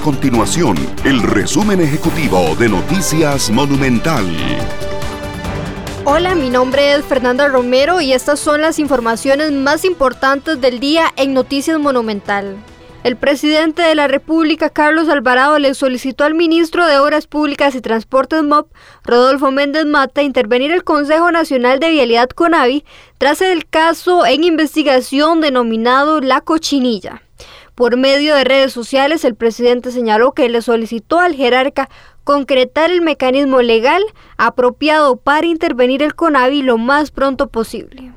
continuación el resumen ejecutivo de Noticias Monumental. Hola, mi nombre es Fernanda Romero y estas son las informaciones más importantes del día en Noticias Monumental. El presidente de la República, Carlos Alvarado, le solicitó al ministro de Obras Públicas y Transportes MOP, Rodolfo Méndez Mata, intervenir el Consejo Nacional de Vialidad CONAVI tras el caso en investigación denominado La Cochinilla. Por medio de redes sociales, el presidente señaló que le solicitó al jerarca concretar el mecanismo legal apropiado para intervenir el CONAVI lo más pronto posible.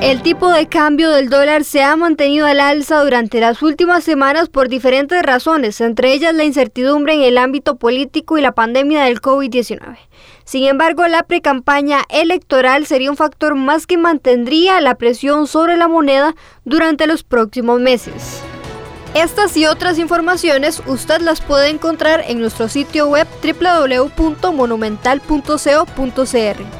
El tipo de cambio del dólar se ha mantenido al alza durante las últimas semanas por diferentes razones, entre ellas la incertidumbre en el ámbito político y la pandemia del COVID-19. Sin embargo, la precampaña electoral sería un factor más que mantendría la presión sobre la moneda durante los próximos meses. Estas y otras informaciones usted las puede encontrar en nuestro sitio web www.monumental.co.cr.